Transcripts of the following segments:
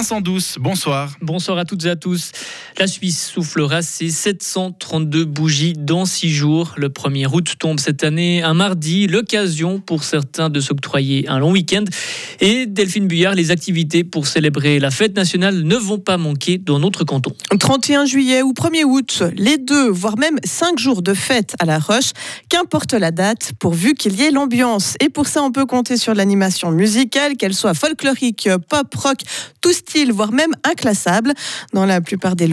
Vincent Douce, bonsoir. Bonsoir à toutes et à tous. La Suisse soufflera ses 732 bougies dans six jours. Le 1er août tombe cette année un mardi, l'occasion pour certains de s'octroyer un long week-end. Et Delphine Buyard, les activités pour célébrer la fête nationale ne vont pas manquer dans notre canton. 31 juillet ou 1er août, les deux, voire même cinq jours de fête à La Roche, qu'importe la date, pourvu qu'il y ait l'ambiance. Et pour ça, on peut compter sur l'animation musicale, qu'elle soit folklorique, pop, rock, tout style, voire même inclassable dans la plupart des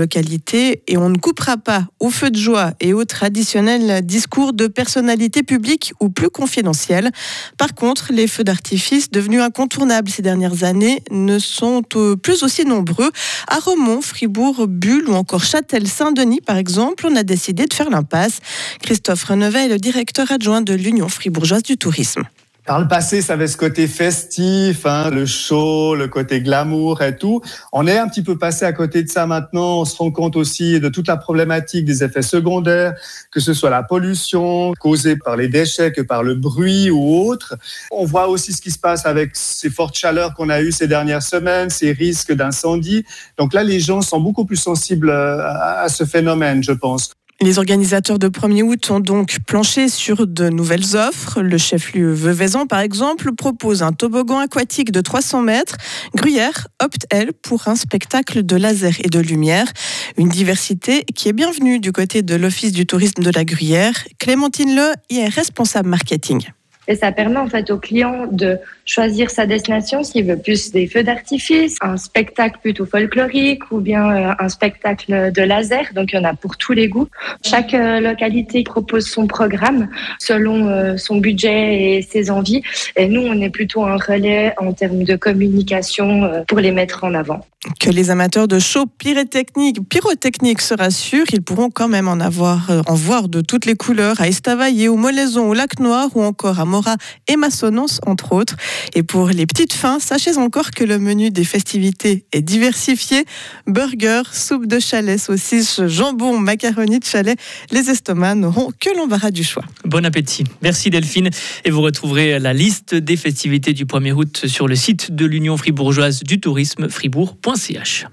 Et on ne coupera pas au feu de joie et au traditionnel discours de personnalités publiques ou plus confidentielles. Par contre, les feux d'artifice devenus incontournables ces dernières années ne sont plus aussi nombreux. À Romont, Fribourg, Bulle ou encore Châtel-Saint-Denis, par exemple, on a décidé de faire l'impasse. Christophe Renevet est le directeur adjoint de l'Union fribourgeoise du tourisme. Par le passé, ça avait ce côté festif, hein, le show, le côté glamour et tout. On est un petit peu passé à côté de ça maintenant. On se rend compte aussi de toute la problématique des effets secondaires, que ce soit la pollution causée par les déchets, que par le bruit ou autre. On voit aussi ce qui se passe avec ces fortes chaleurs qu'on a eues ces dernières semaines, ces risques d'incendie. Donc là, les gens sont beaucoup plus sensibles à ce phénomène, je pense. Les organisateurs de 1er août ont donc planché sur de nouvelles offres. Le chef-lieu Veuvezan, par exemple, propose un toboggan aquatique de 300 mètres. Gruyère opte, elle, pour un spectacle de laser et de lumière. Une diversité qui est bienvenue du côté de l'Office du tourisme de la Gruyère. Clémentine Le y est responsable marketing. Et ça permet en fait au client de choisir sa destination s'il veut plus des feux d'artifice, un spectacle plutôt folklorique ou bien euh, un spectacle de laser. Donc il y en a pour tous les goûts. Chaque euh, localité propose son programme selon euh, son budget et ses envies. Et nous, on est plutôt un relais en termes de communication pour les mettre en avant. Que les amateurs de show pyrotechnique, pyrotechnique se rassurent, ils pourront quand même en avoir, en voir de toutes les couleurs à Estavayer, au Molaison, au Lac Noir ou encore à Et Massonance, entre autres. Et pour les petites fins, sachez encore que le menu des festivités est diversifié. Burger, soupe de chalet, saucisse, jambon, macaroni de chalet. Les estomacs n'auront que l'embarras du choix. Bon appétit. Merci Delphine. Et vous retrouverez la liste des festivités du 1er août sur le site de l'Union fribourgeoise du tourisme fribourg.ch.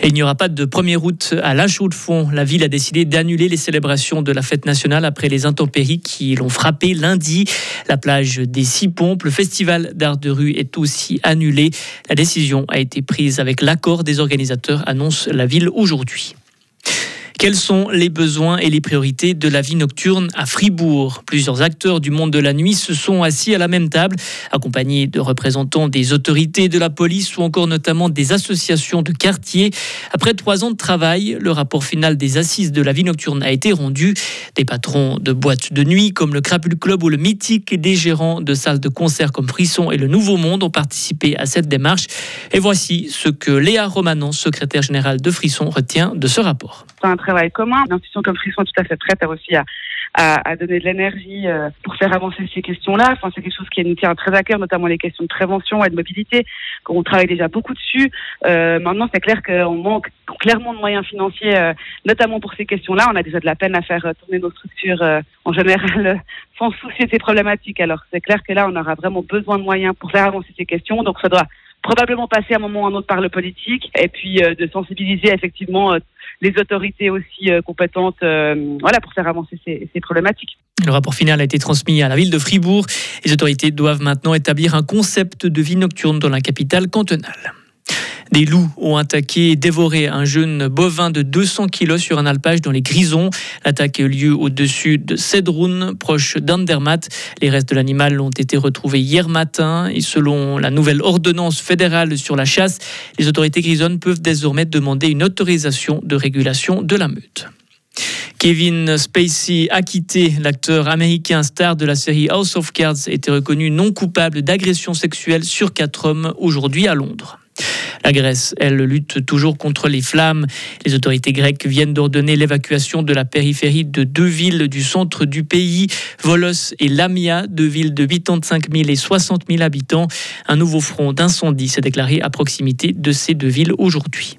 Et il n'y aura pas de 1er août à La Chaux-de-Fonds. La ville a décidé d'annuler les célébrations de la fête nationale après les intempéries qui l'ont frappé lundi. La plage des Six Pompes, le festival d'art de rue est aussi annulé. La décision a été prise avec l'accord des organisateurs, annonce la ville aujourd'hui. Quels sont les besoins et les priorités de la vie nocturne à Fribourg? Plusieurs acteurs du monde de la nuit se sont assis à la même table, accompagnés de représentants des autorités de la police ou encore notamment des associations de quartier. Après trois ans de travail, le rapport final des assises de la vie nocturne a été rendu. Des patrons de boîtes de nuit comme le Crapule Club ou le Mythique et des gérants de salles de concert comme Frisson et le Nouveau Monde ont participé à cette démarche. Et voici ce que Léa Romanon, secrétaire générale de Frisson, retient de ce rapport travail commun. Une institution comme Frisson est tout à fait prête à aussi à, donner de l'énergie euh, pour faire avancer ces questions-là. Enfin, c'est quelque chose qui nous tient très à cœur, notamment les questions de prévention et de mobilité. On travaille déjà beaucoup dessus. Euh, maintenant, c'est clair qu'on manque clairement de moyens financiers, euh, notamment pour ces questions-là. On a déjà de la peine à faire tourner nos structures en général sans soucier de ces problématiques. Alors, c'est clair que là, on aura vraiment besoin de moyens pour faire avancer ces questions. Donc, ça doit probablement passer à un moment ou à un autre par le politique et puis de sensibiliser effectivement les autorités aussi euh, compétentes euh, voilà, pour faire avancer ces, ces problématiques. Le rapport final a été transmis à la ville de Fribourg. Les autorités doivent maintenant établir un concept de vie nocturne dans la capitale cantonale. Des loups ont attaqué et dévoré un jeune bovin de 200 kg sur un alpage dans les Grisons. L'attaque a eu lieu au-dessus de Cedroun, proche d'Andermatt. Les restes de l'animal ont été retrouvés hier matin et selon la nouvelle ordonnance fédérale sur la chasse, les autorités grisonnes peuvent désormais demander une autorisation de régulation de la meute. Kevin Spacey, acquitté, l'acteur américain star de la série House of Cards, était reconnu non coupable d'agression sexuelle sur quatre hommes aujourd'hui à Londres. La Grèce, elle, lutte toujours contre les flammes. Les autorités grecques viennent d'ordonner l'évacuation de la périphérie de deux villes du centre du pays, Volos et Lamia, deux villes de 85 000 et 60 000 habitants. Un nouveau front d'incendie s'est déclaré à proximité de ces deux villes aujourd'hui.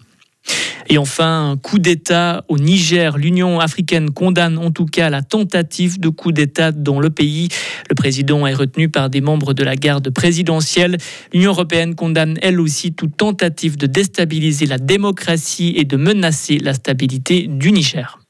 Et enfin, coup d'État au Niger. L'Union africaine condamne en tout cas la tentative de coup d'État dans le pays. Le président est retenu par des membres de la garde présidentielle. L'Union européenne condamne elle aussi toute tentative de déstabiliser la démocratie et de menacer la stabilité du Niger.